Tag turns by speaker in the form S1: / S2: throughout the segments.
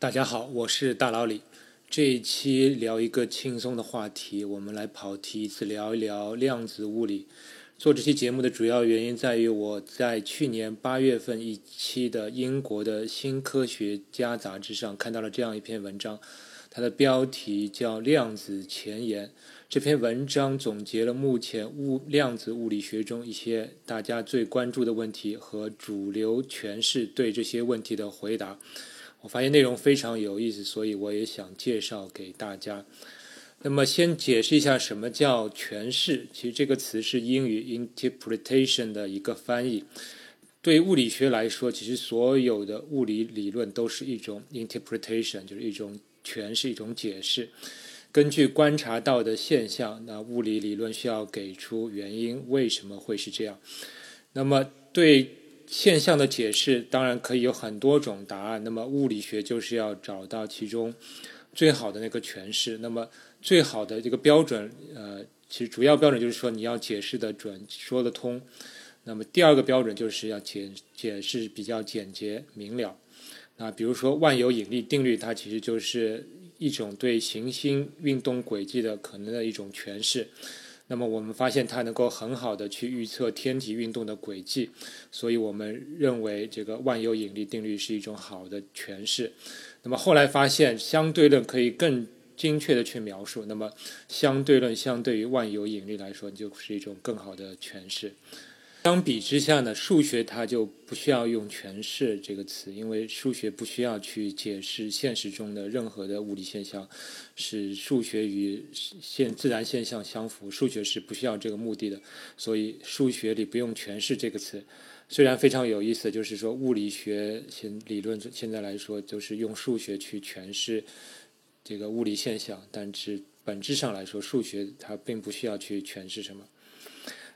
S1: 大家好，我是大老李。这一期聊一个轻松的话题，我们来跑题一次，聊一聊量子物理。做这期节目的主要原因在于，我在去年八月份一期的英国的新科学家杂志上看到了这样一篇文章，它的标题叫《量子前沿》。这篇文章总结了目前物量子物理学中一些大家最关注的问题和主流诠释对这些问题的回答。我发现内容非常有意思，所以我也想介绍给大家。那么，先解释一下什么叫诠释。其实这个词是英语 interpretation 的一个翻译。对物理学来说，其实所有的物理理论都是一种 interpretation，就是一种诠释、一种解释。根据观察到的现象，那物理理论需要给出原因，为什么会是这样？那么对。现象的解释当然可以有很多种答案，那么物理学就是要找到其中最好的那个诠释。那么最好的这个标准，呃，其实主要标准就是说你要解释的准，说得通。那么第二个标准就是要解解释比较简洁明了。那比如说万有引力定律，它其实就是一种对行星运动轨迹的可能的一种诠释。那么我们发现它能够很好的去预测天体运动的轨迹，所以我们认为这个万有引力定律是一种好的诠释。那么后来发现相对论可以更精确的去描述，那么相对论相对于万有引力来说就是一种更好的诠释。相比之下呢，数学它就不需要用诠释这个词，因为数学不需要去解释现实中的任何的物理现象，使数学与现自然现象相符。数学是不需要这个目的的，所以数学里不用诠释这个词。虽然非常有意思，就是说物理学现理论现在来说就是用数学去诠释这个物理现象，但是本质上来说，数学它并不需要去诠释什么。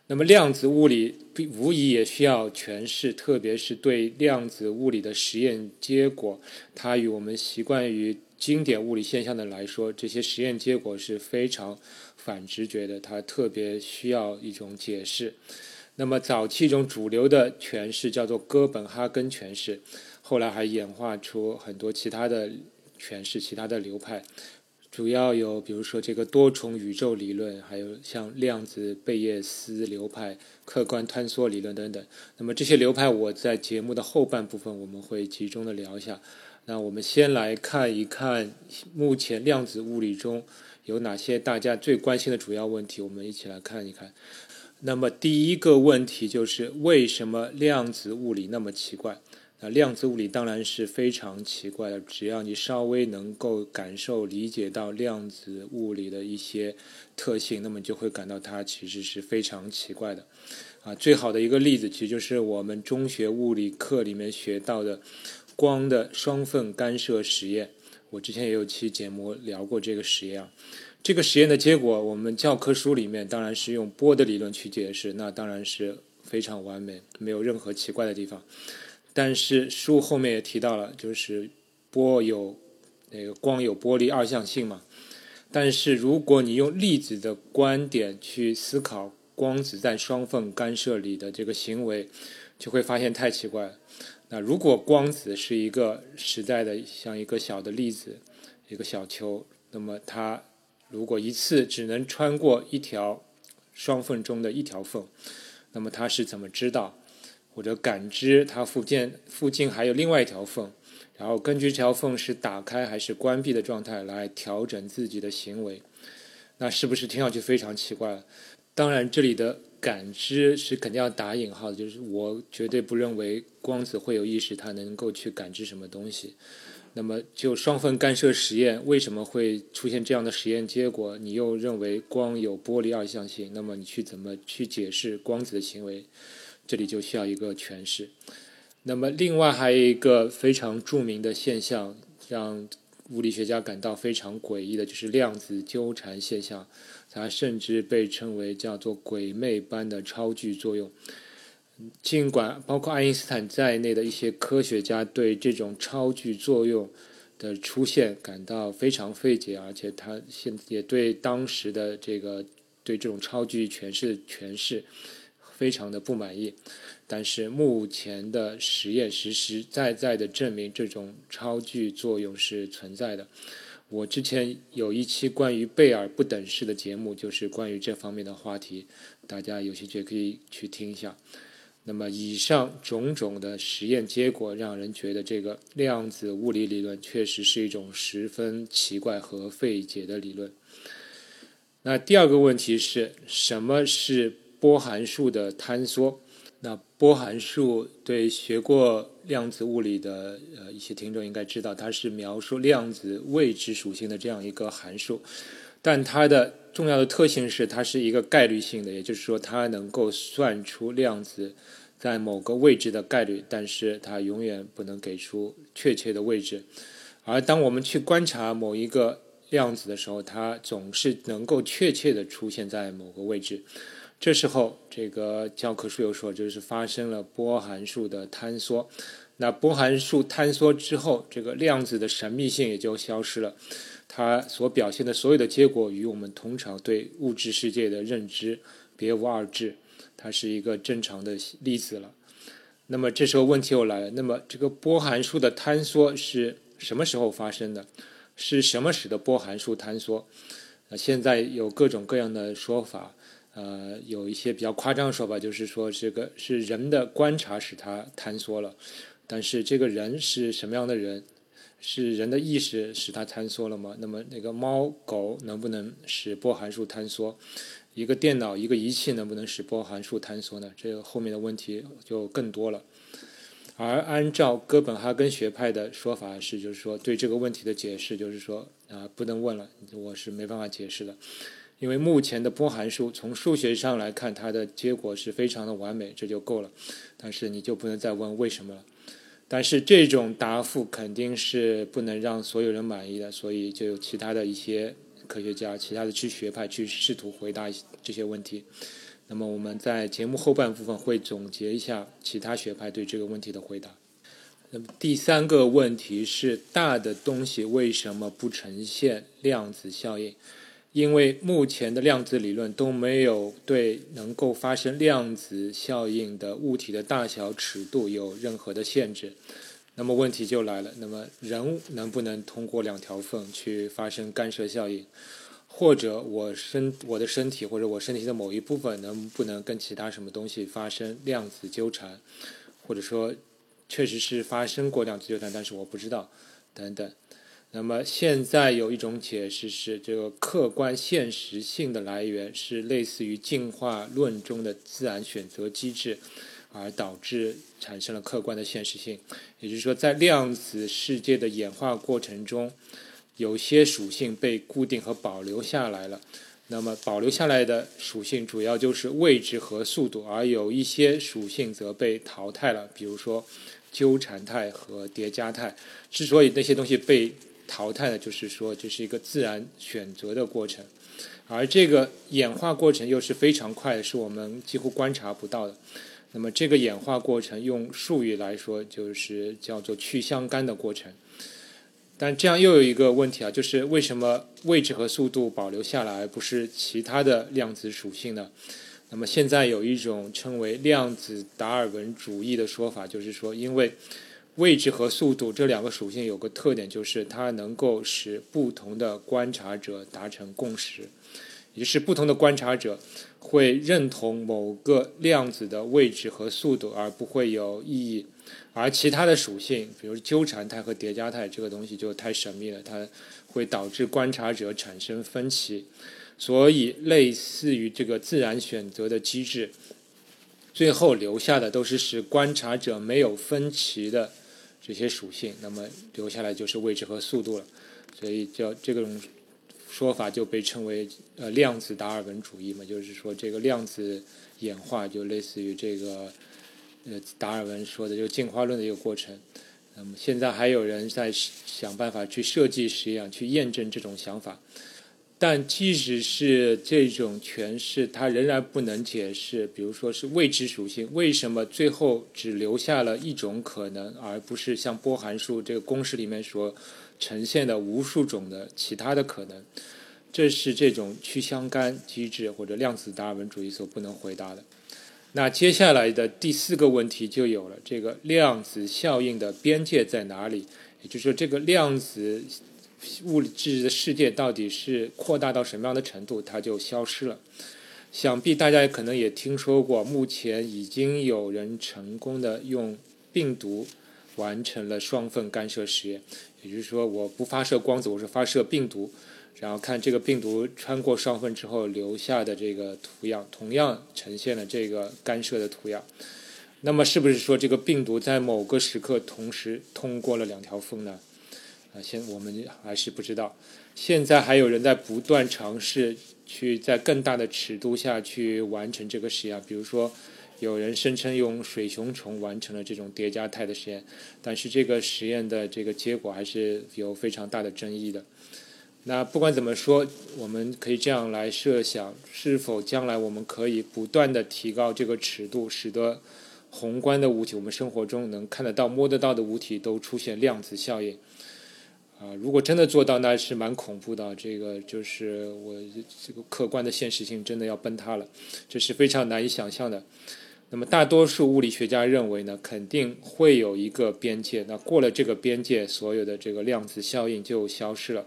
S1: 那么量子物理无疑也需要诠释，特别是对量子物理的实验结果，它与我们习惯于经典物理现象的来说，这些实验结果是非常反直觉的，它特别需要一种解释。那么早期一种主流的诠释叫做哥本哈根诠释，后来还演化出很多其他的诠释，其他的流派。主要有，比如说这个多重宇宙理论，还有像量子贝叶斯流派、客观坍缩理论等等。那么这些流派，我在节目的后半部分我们会集中的聊一下。那我们先来看一看目前量子物理中有哪些大家最关心的主要问题，我们一起来看一看。那么第一个问题就是为什么量子物理那么奇怪？那量子物理当然是非常奇怪的。只要你稍微能够感受、理解到量子物理的一些特性，那么就会感到它其实是非常奇怪的。啊，最好的一个例子，其实就是我们中学物理课里面学到的光的双缝干涉实验。我之前也有期节目聊过这个实验。这个实验的结果，我们教科书里面当然是用波的理论去解释，那当然是非常完美，没有任何奇怪的地方。但是书后面也提到了，就是波有那个光有波粒二象性嘛。但是如果你用粒子的观点去思考光子在双缝干涉里的这个行为，就会发现太奇怪了。那如果光子是一个实在的像一个小的粒子，一个小球，那么它如果一次只能穿过一条双缝中的一条缝，那么它是怎么知道？或者感知它附近附近还有另外一条缝，然后根据这条缝是打开还是关闭的状态来调整自己的行为，那是不是听上去非常奇怪？当然，这里的感知是肯定要打引号的，就是我绝对不认为光子会有意识，它能够去感知什么东西。那么，就双缝干涉实验为什么会出现这样的实验结果？你又认为光有波粒二象性，那么你去怎么去解释光子的行为？这里就需要一个诠释。那么，另外还有一个非常著名的现象，让物理学家感到非常诡异的，就是量子纠缠现象。它甚至被称为叫做“鬼魅般的超距作用”。尽管包括爱因斯坦在内的一些科学家对这种超距作用的出现感到非常费解，而且他现也对当时的这个对这种超距诠释诠释。非常的不满意。但是目前的实验实实在在的证明这种超距作用是存在的。我之前有一期关于贝尔不等式的节目，就是关于这方面的话题，大家有兴趣可以去听一下。那么以上种种的实验结果，让人觉得这个量子物理理论确实是一种十分奇怪和费解的理论。那第二个问题是什么是波函数的坍缩？那波函数对学过量子物理的呃一些听众应该知道，它是描述量子未知属性的这样一个函数，但它的重要的特性是它是一个概率性的，也就是说它能够算出量子在某个位置的概率，但是它永远不能给出确切的位置。而当我们去观察某一个量子的时候，它总是能够确切的出现在某个位置。这时候，这个教科书又说，就是发生了波函数的坍缩。那波函数坍缩之后，这个量子的神秘性也就消失了。它所表现的所有的结果与我们通常对物质世界的认知别无二致。它是一个正常的粒子了。那么这时候问题又来了：那么这个波函数的坍缩是什么时候发生的？是什么使得波函数坍缩？那，现在有各种各样的说法。呃，有一些比较夸张的说法，就是说这个是人的观察使它坍缩了，但是这个人是什么样的人？是人的意识使它坍缩了吗？那么那个猫狗能不能使波函数坍缩？一个电脑一个仪器能不能使波函数坍缩呢？这个后面的问题就更多了。而按照哥本哈根学派的说法是，就是说对这个问题的解释就是说啊，不能问了，我是没办法解释的。因为目前的波函数从数学上来看，它的结果是非常的完美，这就够了。但是你就不能再问为什么了。但是这种答复肯定是不能让所有人满意的，所以就有其他的一些科学家、其他的去学派去试图回答这些问题。那么我们在节目后半部分会总结一下其他学派对这个问题的回答。那么第三个问题是：大的东西为什么不呈现量子效应？因为目前的量子理论都没有对能够发生量子效应的物体的大小尺度有任何的限制，那么问题就来了：那么人能不能通过两条缝去发生干涉效应？或者我身我的身体或者我身体的某一部分能不能跟其他什么东西发生量子纠缠？或者说确实是发生过量子纠缠，但是我不知道，等等。那么现在有一种解释是，这个客观现实性的来源是类似于进化论中的自然选择机制，而导致产生了客观的现实性。也就是说，在量子世界的演化过程中，有些属性被固定和保留下来了。那么保留下来的属性主要就是位置和速度，而有一些属性则被淘汰了，比如说纠缠态和叠加态。之所以那些东西被淘汰的，就是说这是一个自然选择的过程，而这个演化过程又是非常快的，是我们几乎观察不到的。那么这个演化过程用术语来说，就是叫做去相干的过程。但这样又有一个问题啊，就是为什么位置和速度保留下来，而不是其他的量子属性呢？那么现在有一种称为量子达尔文主义的说法，就是说因为。位置和速度这两个属性有个特点，就是它能够使不同的观察者达成共识，也就是不同的观察者会认同某个量子的位置和速度，而不会有异议。而其他的属性，比如纠缠态和叠加态，这个东西就太神秘了，它会导致观察者产生分歧。所以，类似于这个自然选择的机制，最后留下的都是使观察者没有分歧的。这些属性，那么留下来就是位置和速度了，所以叫这种说法就被称为呃量子达尔文主义嘛，就是说这个量子演化就类似于这个呃达尔文说的就进化论的一个过程。那么现在还有人在想办法去设计实验去验证这种想法。但即使是这种诠释，它仍然不能解释，比如说是未知属性，为什么最后只留下了一种可能，而不是像波函数这个公式里面所呈现的无数种的其他的可能？这是这种去相干机制或者量子达尔文主义所不能回答的。那接下来的第四个问题就有了：这个量子效应的边界在哪里？也就是说，这个量子物质的世界到底是扩大到什么样的程度，它就消失了。想必大家可能也听说过，目前已经有人成功的用病毒完成了双缝干涉实验。也就是说，我不发射光子，我是发射病毒，然后看这个病毒穿过双缝之后留下的这个图样，同样呈现了这个干涉的图样。那么，是不是说这个病毒在某个时刻同时通过了两条缝呢？啊，现我们还是不知道。现在还有人在不断尝试。去在更大的尺度下去完成这个实验，比如说，有人声称用水熊虫完成了这种叠加态的实验，但是这个实验的这个结果还是有非常大的争议的。那不管怎么说，我们可以这样来设想：是否将来我们可以不断的提高这个尺度，使得宏观的物体，我们生活中能看得到、摸得到的物体都出现量子效应？啊，如果真的做到，那是蛮恐怖的。这个就是我这个客观的现实性真的要崩塌了，这是非常难以想象的。那么大多数物理学家认为呢，肯定会有一个边界。那过了这个边界，所有的这个量子效应就消失了，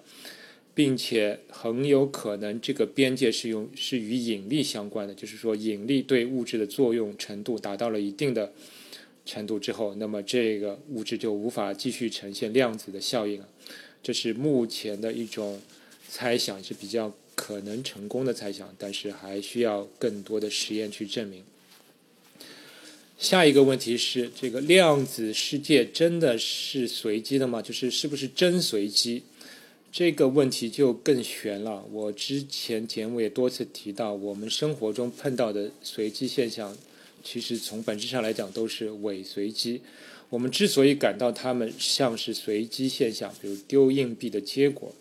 S1: 并且很有可能这个边界是用是与引力相关的，就是说引力对物质的作用程度达到了一定的程度之后，那么这个物质就无法继续呈现量子的效应了。这是目前的一种猜想，是比较可能成功的猜想，但是还需要更多的实验去证明。下一个问题是：这个量子世界真的是随机的吗？就是是不是真随机？这个问题就更悬了。我之前节目也多次提到，我们生活中碰到的随机现象，其实从本质上来讲都是伪随机。我们之所以感到它们像是随机现象，比如丢硬币的结果，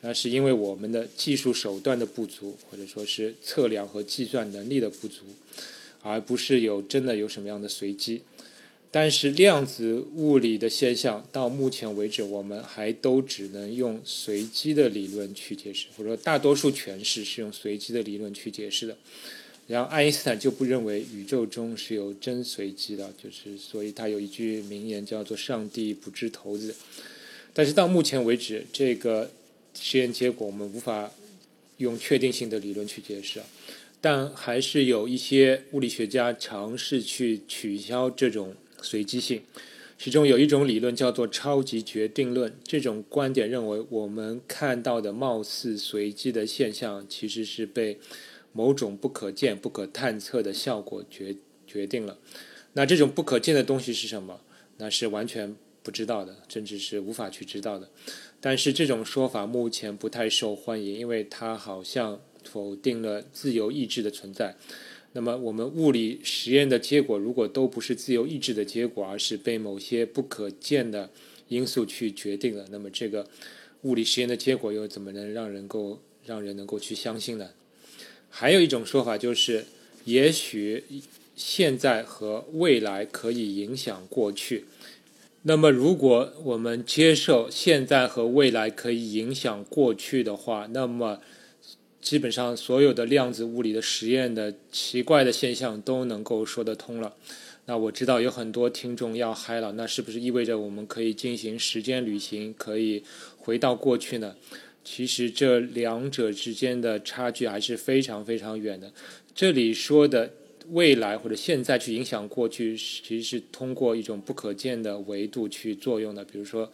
S1: 那是因为我们的技术手段的不足，或者说是测量和计算能力的不足，而不是有真的有什么样的随机。但是量子物理的现象到目前为止，我们还都只能用随机的理论去解释，或者说大多数诠释是用随机的理论去解释的。然后爱因斯坦就不认为宇宙中是有真随机的，就是所以他有一句名言叫做“上帝不掷骰子”。但是到目前为止，这个实验结果我们无法用确定性的理论去解释，但还是有一些物理学家尝试去取消这种随机性。其中有一种理论叫做超级决定论，这种观点认为我们看到的貌似随机的现象其实是被。某种不可见、不可探测的效果决决定了，那这种不可见的东西是什么？那是完全不知道的，甚至是无法去知道的。但是这种说法目前不太受欢迎，因为它好像否定了自由意志的存在。那么我们物理实验的结果如果都不是自由意志的结果，而是被某些不可见的因素去决定了，那么这个物理实验的结果又怎么能让人够让人能够去相信呢？还有一种说法就是，也许现在和未来可以影响过去。那么，如果我们接受现在和未来可以影响过去的话，那么基本上所有的量子物理的实验的奇怪的现象都能够说得通了。那我知道有很多听众要嗨了，那是不是意味着我们可以进行时间旅行，可以回到过去呢？其实这两者之间的差距还是非常非常远的。这里说的未来或者现在去影响过去，其实是通过一种不可见的维度去作用的。比如说，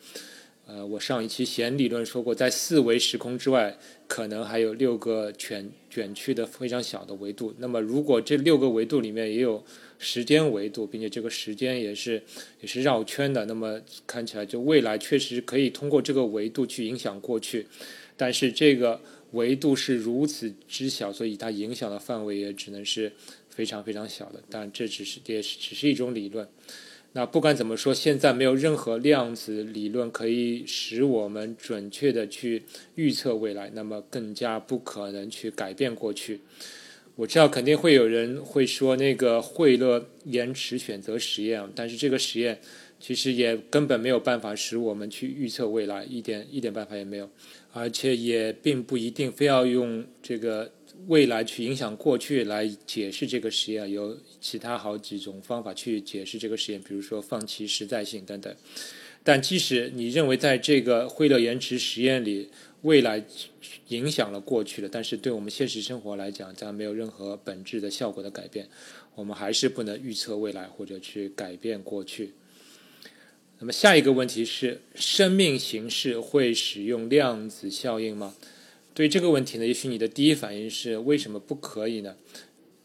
S1: 呃，我上一期弦理论说过，在四维时空之外，可能还有六个卷卷曲的非常小的维度。那么，如果这六个维度里面也有时间维度，并且这个时间也是也是绕圈的，那么看起来就未来确实可以通过这个维度去影响过去。但是这个维度是如此之小，所以它影响的范围也只能是非常非常小的。但这只是也是只是一种理论。那不管怎么说，现在没有任何量子理论可以使我们准确的去预测未来，那么更加不可能去改变过去。我知道肯定会有人会说那个惠勒延迟选择实验，但是这个实验其实也根本没有办法使我们去预测未来，一点一点办法也没有，而且也并不一定非要用这个未来去影响过去来解释这个实验，有其他好几种方法去解释这个实验，比如说放弃实在性等等。但即使你认为在这个惠勒延迟实验里，未来影响了过去的，但是对我们现实生活来讲，将没有任何本质的效果的改变，我们还是不能预测未来或者去改变过去。那么下一个问题是：生命形式会使用量子效应吗？对这个问题呢，也许你的第一反应是为什么不可以呢？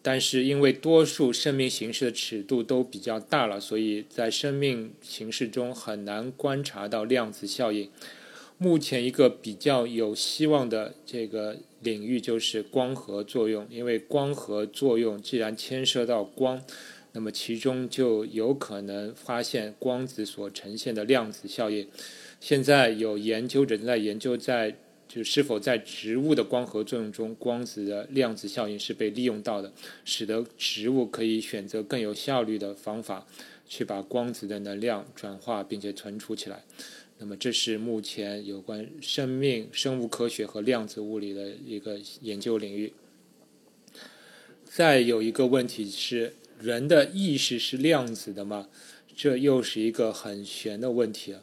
S1: 但是因为多数生命形式的尺度都比较大了，所以在生命形式中很难观察到量子效应。目前一个比较有希望的这个领域就是光合作用，因为光合作用既然牵涉到光。那么其中就有可能发现光子所呈现的量子效应。现在有研究者正在研究，在就是否在植物的光合作用中，光子的量子效应是被利用到的，使得植物可以选择更有效率的方法去把光子的能量转化并且存储起来。那么这是目前有关生命、生物科学和量子物理的一个研究领域。再有一个问题是。人的意识是量子的吗？这又是一个很玄的问题啊。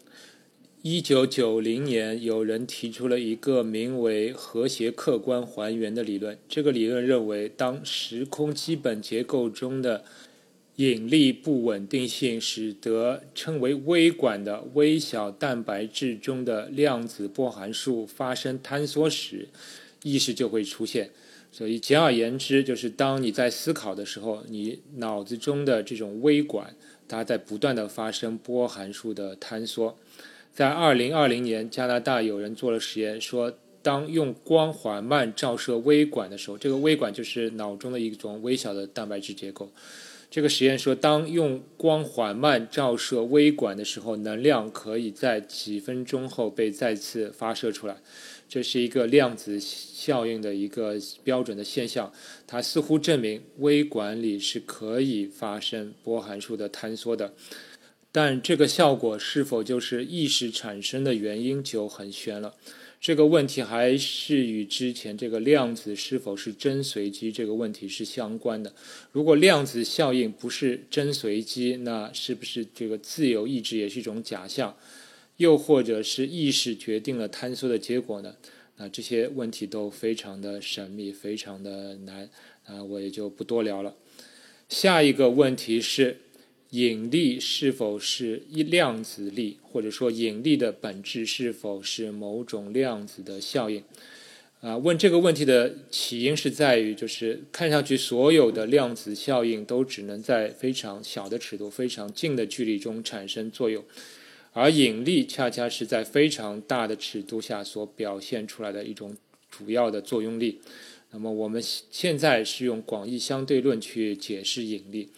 S1: 一九九零年，有人提出了一个名为“和谐客观还原”的理论。这个理论认为，当时空基本结构中的引力不稳定性使得称为微管的微小蛋白质中的量子波函数发生坍缩时，意识就会出现。所以，简而言之，就是当你在思考的时候，你脑子中的这种微管，它在不断的发生波函数的坍缩。在二零二零年，加拿大有人做了实验，说当用光缓慢照射微管的时候，这个微管就是脑中的一种微小的蛋白质结构。这个实验说，当用光缓慢照射微管的时候，能量可以在几分钟后被再次发射出来。这是一个量子效应的一个标准的现象，它似乎证明微管里是可以发生波函数的坍缩的，但这个效果是否就是意识产生的原因就很悬了。这个问题还是与之前这个量子是否是真随机这个问题是相关的。如果量子效应不是真随机，那是不是这个自由意志也是一种假象？又或者是意识决定了坍缩的结果呢？那这些问题都非常的神秘，非常的难啊，我也就不多聊了。下一个问题是，引力是否是一量子力，或者说引力的本质是否是某种量子的效应？啊，问这个问题的起因是在于，就是看上去所有的量子效应都只能在非常小的尺度、非常近的距离中产生作用。而引力恰恰是在非常大的尺度下所表现出来的一种主要的作用力。那么我们现在是用广义相对论去解释引力，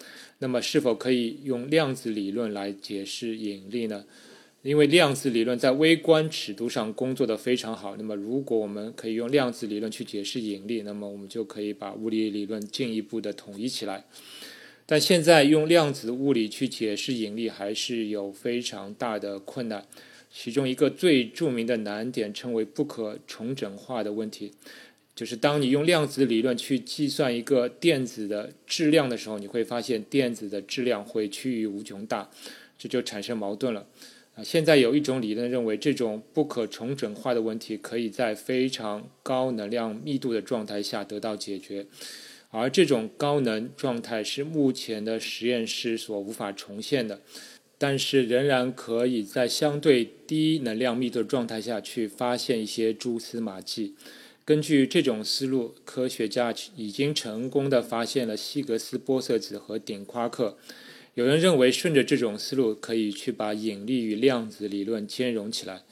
S1: 那么是否可以用量子理论来解释引力呢？因为量子理论在微观尺度上工作的非常好。那么如果我们可以用量子理论去解释引力，那么我们就可以把物理理论进一步的统一起来。但现在用量子物理去解释引力还是有非常大的困难，其中一个最著名的难点称为不可重整化的问题，就是当你用量子理论去计算一个电子的质量的时候，你会发现电子的质量会趋于无穷大，这就产生矛盾了。啊，现在有一种理论认为，这种不可重整化的问题可以在非常高能量密度的状态下得到解决。而这种高能状态是目前的实验室所无法重现的，但是仍然可以在相对低能量密度状态下去发现一些蛛丝马迹。根据这种思路，科学家已经成功的发现了希格斯玻色子和顶夸克。有人认为，顺着这种思路，可以去把引力与量子理论兼容起来。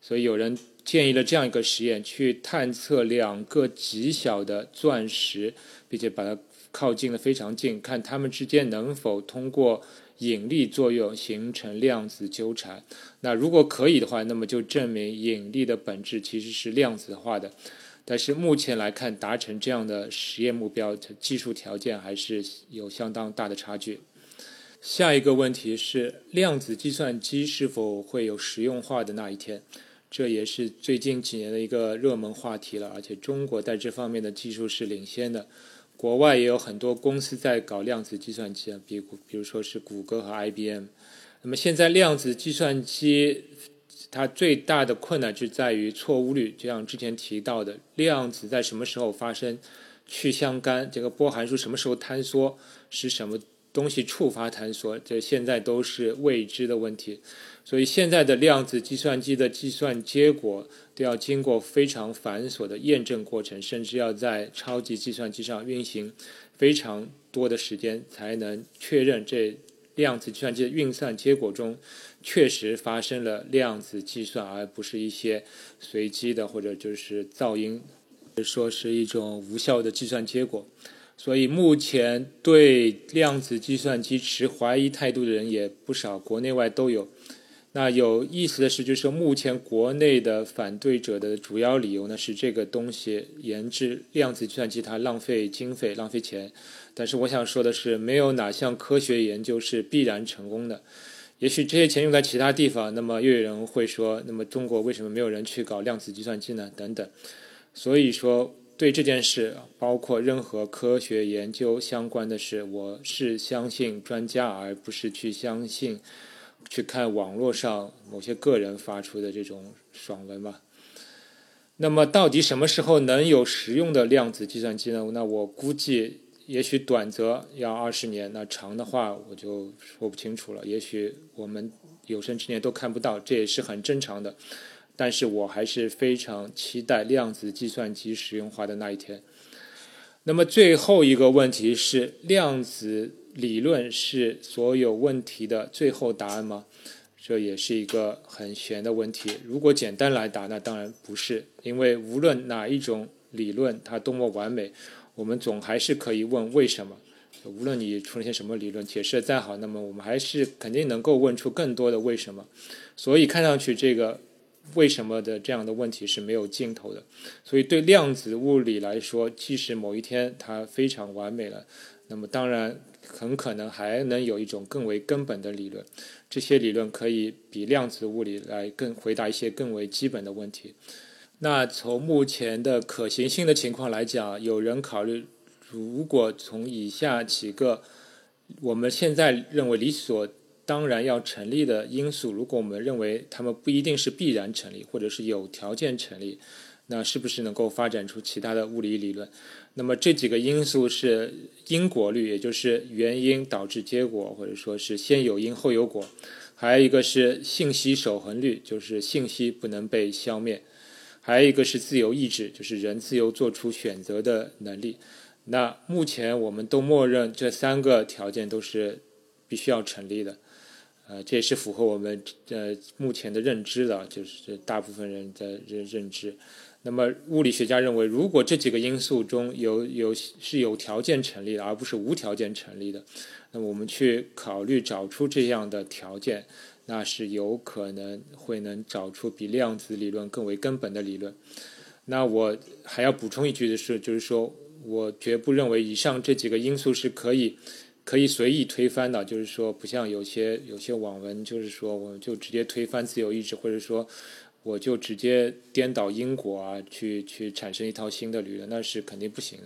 S1: 所以有人。建议了这样一个实验，去探测两个极小的钻石，并且把它靠近的非常近，看它们之间能否通过引力作用形成量子纠缠。那如果可以的话，那么就证明引力的本质其实是量子化的。但是目前来看，达成这样的实验目标，技术条件还是有相当大的差距。下一个问题是量子计算机是否会有实用化的那一天？这也是最近几年的一个热门话题了。而且中国在这方面的技术是领先的，国外也有很多公司在搞量子计算机啊，比比如说是谷歌和 IBM。那么现在量子计算机它最大的困难就在于错误率，就像之前提到的，量子在什么时候发生？去相干，这个波函数什么时候坍缩？是什么东西触发坍缩？这现在都是未知的问题。所以现在的量子计算机的计算结果都要经过非常繁琐的验证过程，甚至要在超级计算机上运行非常多的时间，才能确认这量子计算机的运算结果中确实发生了量子计算，而不是一些随机的或者就是噪音。说是一种无效的计算结果，所以目前对量子计算机持怀疑态度的人也不少，国内外都有。那有意思的是，就是目前国内的反对者的主要理由呢，是这个东西研制量子计算机它浪费经费、浪费钱。但是我想说的是，没有哪项科学研究是必然成功的。也许这些钱用在其他地方，那么又有人会说，那么中国为什么没有人去搞量子计算机呢？等等。所以说，对这件事，包括任何科学研究相关的事，我是相信专家，而不是去相信、去看网络上某些个人发出的这种爽文吧。那么，到底什么时候能有实用的量子计算机呢？那我估计，也许短则要二十年，那长的话我就说不清楚了。也许我们有生之年都看不到，这也是很正常的。但是我还是非常期待量子计算机实用化的那一天。那么最后一个问题是：量子理论是所有问题的最后答案吗？这也是一个很玄的问题。如果简单来答，那当然不是，因为无论哪一种理论它多么完美，我们总还是可以问为什么。无论你出了些什么理论，解释的再好，那么我们还是肯定能够问出更多的为什么。所以看上去这个。为什么的这样的问题是没有尽头的，所以对量子物理来说，即使某一天它非常完美了，那么当然很可能还能有一种更为根本的理论，这些理论可以比量子物理来更回答一些更为基本的问题。那从目前的可行性的情况来讲，有人考虑，如果从以下几个我们现在认为理所。当然要成立的因素，如果我们认为它们不一定是必然成立，或者是有条件成立，那是不是能够发展出其他的物理理论？那么这几个因素是因果律，也就是原因导致结果，或者说是先有因后有果；还有一个是信息守恒律，就是信息不能被消灭；还有一个是自由意志，就是人自由做出选择的能力。那目前我们都默认这三个条件都是必须要成立的。呃，这也是符合我们呃目前的认知的，就是大部分人的认认知。那么物理学家认为，如果这几个因素中有有是有条件成立的，而不是无条件成立的，那我们去考虑找出这样的条件，那是有可能会能找出比量子理论更为根本的理论。那我还要补充一句的是，就是说我绝不认为以上这几个因素是可以。可以随意推翻的，就是说，不像有些有些网文，就是说，我就直接推翻自由意志，或者说，我就直接颠倒因果啊，去去产生一套新的理论，那是肯定不行的。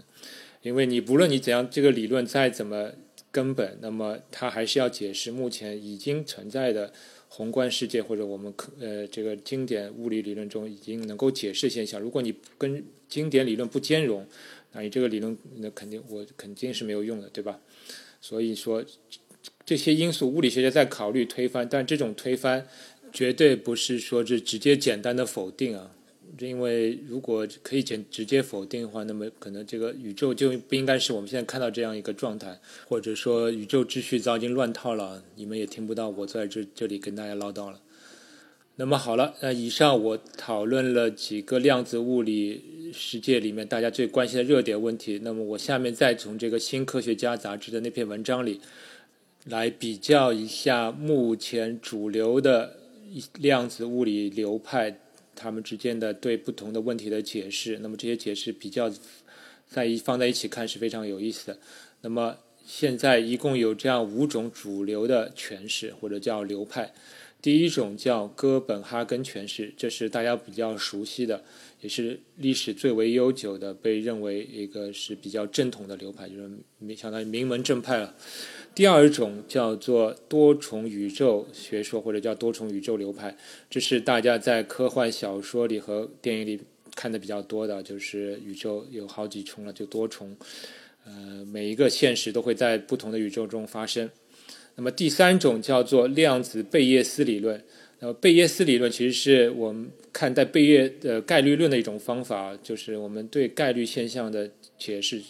S1: 因为你不论你怎样，这个理论再怎么根本，那么它还是要解释目前已经存在的宏观世界，或者我们可呃这个经典物理理论中已经能够解释现象。如果你跟经典理论不兼容，那你这个理论那肯定我肯定是没有用的，对吧？所以说，这些因素物理学家在考虑推翻，但这种推翻绝对不是说是直接简单的否定啊。因为如果可以简直接否定的话，那么可能这个宇宙就不应该是我们现在看到这样一个状态，或者说宇宙秩序早已经乱套了。你们也听不到我在这这里跟大家唠叨了。那么好了，那以上我讨论了几个量子物理。世界里面大家最关心的热点问题，那么我下面再从这个《新科学家》杂志的那篇文章里，来比较一下目前主流的量子物理流派他们之间的对不同的问题的解释。那么这些解释比较在一放在一起看是非常有意思的。那么现在一共有这样五种主流的诠释，或者叫流派。第一种叫哥本哈根诠释，这是大家比较熟悉的，也是历史最为悠久的，被认为一个是比较正统的流派，就是相当于名门正派了。第二种叫做多重宇宙学说，或者叫多重宇宙流派，这是大家在科幻小说里和电影里看的比较多的，就是宇宙有好几重了，就多重，呃，每一个现实都会在不同的宇宙中发生。那么第三种叫做量子贝叶斯理论。呃，贝叶斯理论其实是我们看待贝叶的概率论的一种方法，就是我们对概率现象的解释，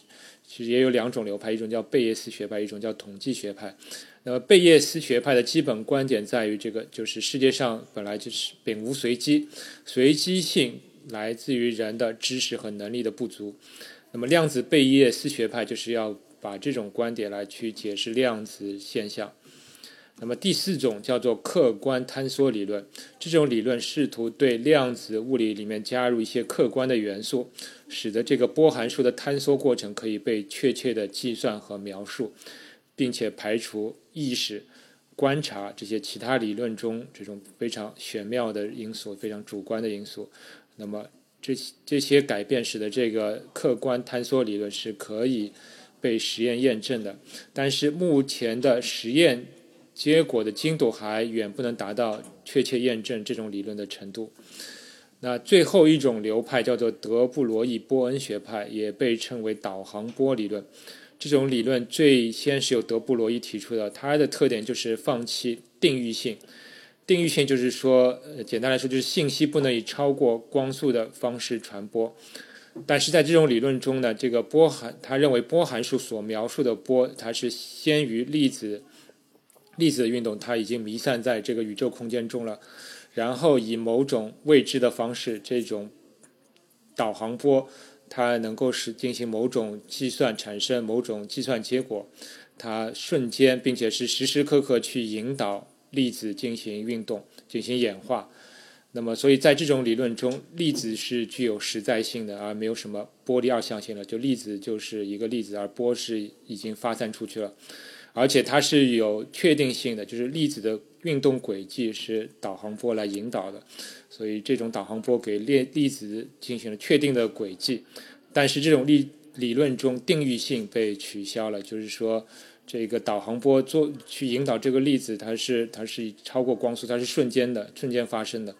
S1: 其实也有两种流派，一种叫贝叶斯学派，一种叫统计学派。那么贝叶斯学派的基本观点在于，这个就是世界上本来就是本无随机，随机性来自于人的知识和能力的不足。那么量子贝叶斯学派就是要。把这种观点来去解释量子现象。那么第四种叫做客观坍缩理论，这种理论试图对量子物理里面加入一些客观的元素，使得这个波函数的坍缩过程可以被确切的计算和描述，并且排除意识、观察这些其他理论中这种非常玄妙的因素、非常主观的因素。那么这这些改变使得这个客观坍缩理论是可以。被实验验证的，但是目前的实验结果的精度还远不能达到确切验证这种理论的程度。那最后一种流派叫做德布罗意波恩学派，也被称为导航波理论。这种理论最先是由德布罗意提出的，它的特点就是放弃定域性。定域性就是说，简单来说就是信息不能以超过光速的方式传播。但是在这种理论中呢，这个波函，他认为波函数所描述的波，它是先于粒子，粒子的运动，它已经弥散在这个宇宙空间中了，然后以某种未知的方式，这种导航波，它能够使进行某种计算，产生某种计算结果，它瞬间并且是时时刻刻去引导粒子进行运动，进行演化。那么，所以在这种理论中，粒子是具有实在性的，而没有什么波粒二象性的。就粒子就是一个粒子，而波是已经发散出去了，而且它是有确定性的，就是粒子的运动轨迹是导航波来引导的。所以这种导航波给粒粒子进行了确定的轨迹，但是这种理理论中定域性被取消了，就是说这个导航波做去引导这个粒子，它是它是超过光速，它是瞬间的，瞬间发生的。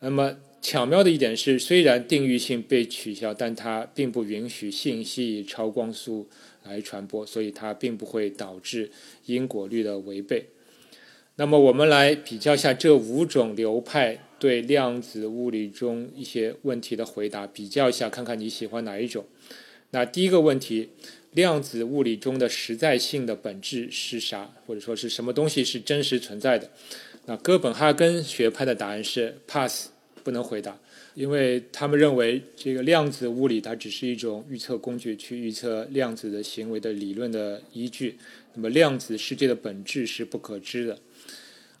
S1: 那么巧妙的一点是，虽然定域性被取消，但它并不允许信息超光速来传播，所以它并不会导致因果律的违背。那么我们来比较一下这五种流派对量子物理中一些问题的回答，比较一下看看你喜欢哪一种。那第一个问题，量子物理中的实在性的本质是啥？或者说是什么东西是真实存在的？那哥本哈根学派的答案是 pass，不能回答，因为他们认为这个量子物理它只是一种预测工具，去预测量子的行为的理论的依据。那么量子世界的本质是不可知的。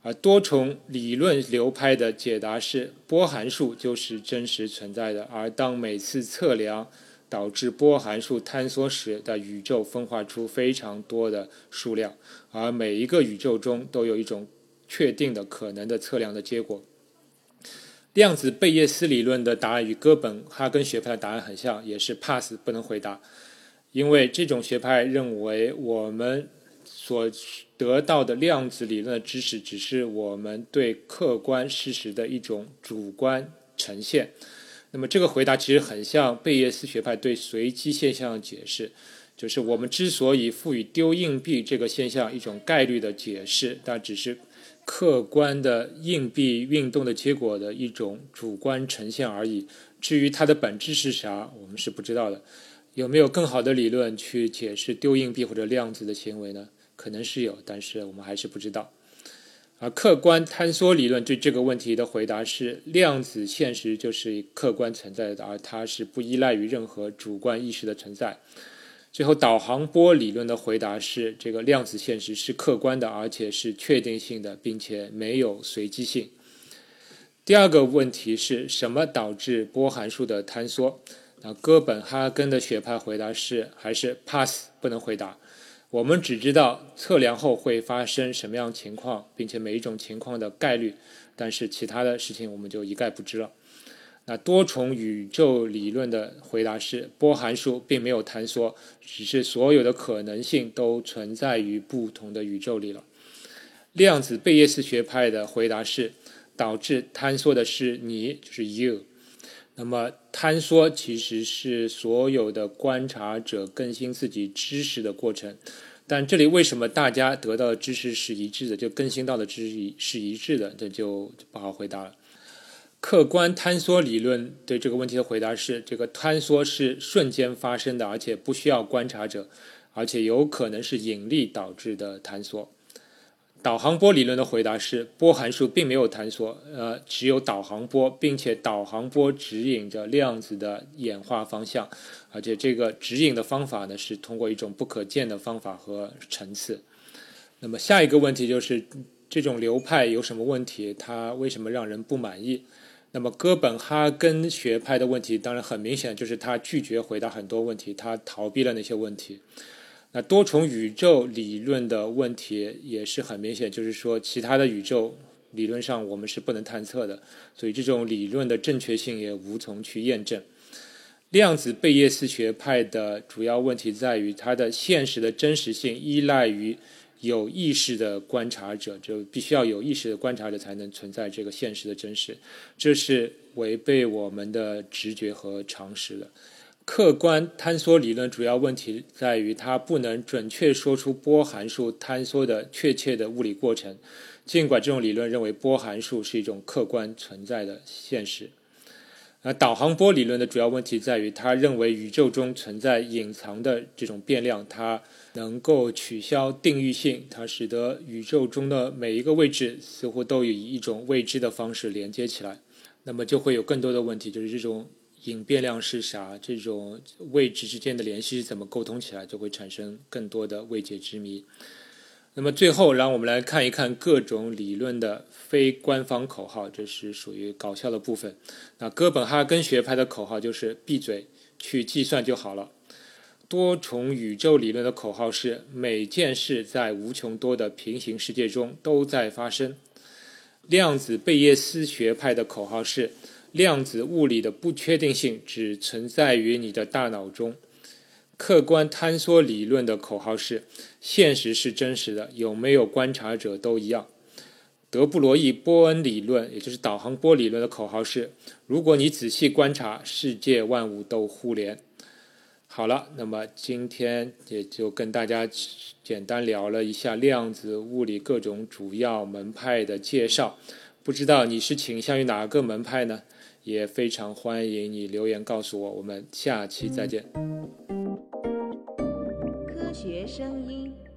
S1: 而多重理论流派的解答是波函数就是真实存在的，而当每次测量导致波函数坍缩时的宇宙分化出非常多的数量，而每一个宇宙中都有一种。确定的可能的测量的结果。量子贝叶斯理论的答案与哥本哈根学派的答案很像，也是 pass 不能回答，因为这种学派认为我们所得到的量子理论的知识只是我们对客观事实的一种主观呈现。那么这个回答其实很像贝叶斯学派对随机现象的解释，就是我们之所以赋予丢硬币这个现象一种概率的解释，但只是。客观的硬币运动的结果的一种主观呈现而已。至于它的本质是啥，我们是不知道的。有没有更好的理论去解释丢硬币或者量子的行为呢？可能是有，但是我们还是不知道。而客观坍缩理论对这个问题的回答是：量子现实就是客观存在的，而它是不依赖于任何主观意识的存在。最后，导航波理论的回答是：这个量子现实是客观的，而且是确定性的，并且没有随机性。第二个问题是什么导致波函数的坍缩？那哥本哈根的学派回答是：还是 pass 不能回答。我们只知道测量后会发生什么样情况，并且每一种情况的概率，但是其他的事情我们就一概不知了。那多重宇宙理论的回答是：波函数并没有坍缩，只是所有的可能性都存在于不同的宇宙里了。量子贝叶斯学派的回答是：导致坍缩的是你，就是 you。那么坍缩其实是所有的观察者更新自己知识的过程。但这里为什么大家得到的知识是一致的，就更新到的知识是一致的，这就不好回答了。客观坍缩理论对这个问题的回答是：这个坍缩是瞬间发生的，而且不需要观察者，而且有可能是引力导致的坍缩。导航波理论的回答是：波函数并没有坍缩，呃，只有导航波，并且导航波指引着量子的演化方向，而且这个指引的方法呢是通过一种不可见的方法和层次。那么下一个问题就是这种流派有什么问题？它为什么让人不满意？那么哥本哈根学派的问题，当然很明显，就是他拒绝回答很多问题，他逃避了那些问题。那多重宇宙理论的问题也是很明显，就是说其他的宇宙理论上我们是不能探测的，所以这种理论的正确性也无从去验证。量子贝叶斯学派的主要问题在于它的现实的真实性依赖于。有意识的观察者，就必须要有意识的观察者才能存在这个现实的真实，这是违背我们的直觉和常识的。客观坍缩理论主要问题在于，它不能准确说出波函数坍缩的确切的物理过程，尽管这种理论认为波函数是一种客观存在的现实。那导航波理论的主要问题在于，他认为宇宙中存在隐藏的这种变量，它能够取消定域性，它使得宇宙中的每一个位置似乎都以一种未知的方式连接起来。那么就会有更多的问题，就是这种隐变量是啥？这种位置之间的联系是怎么沟通起来？就会产生更多的未解之谜。那么最后，让我们来看一看各种理论的非官方口号，这是属于搞笑的部分。那哥本哈根学派的口号就是“闭嘴，去计算就好了”。多重宇宙理论的口号是“每件事在无穷多的平行世界中都在发生”。量子贝叶斯学派的口号是“量子物理的不确定性只存在于你的大脑中”。客观坍缩理论的口号是：现实是真实的，有没有观察者都一样。德布罗意波恩理论，也就是导航波理论的口号是：如果你仔细观察，世界万物都互联。好了，那么今天也就跟大家简单聊了一下量子物理各种主要门派的介绍。不知道你是倾向于哪个门派呢？也非常欢迎你留言告诉我。我们下期再见。
S2: 学声音。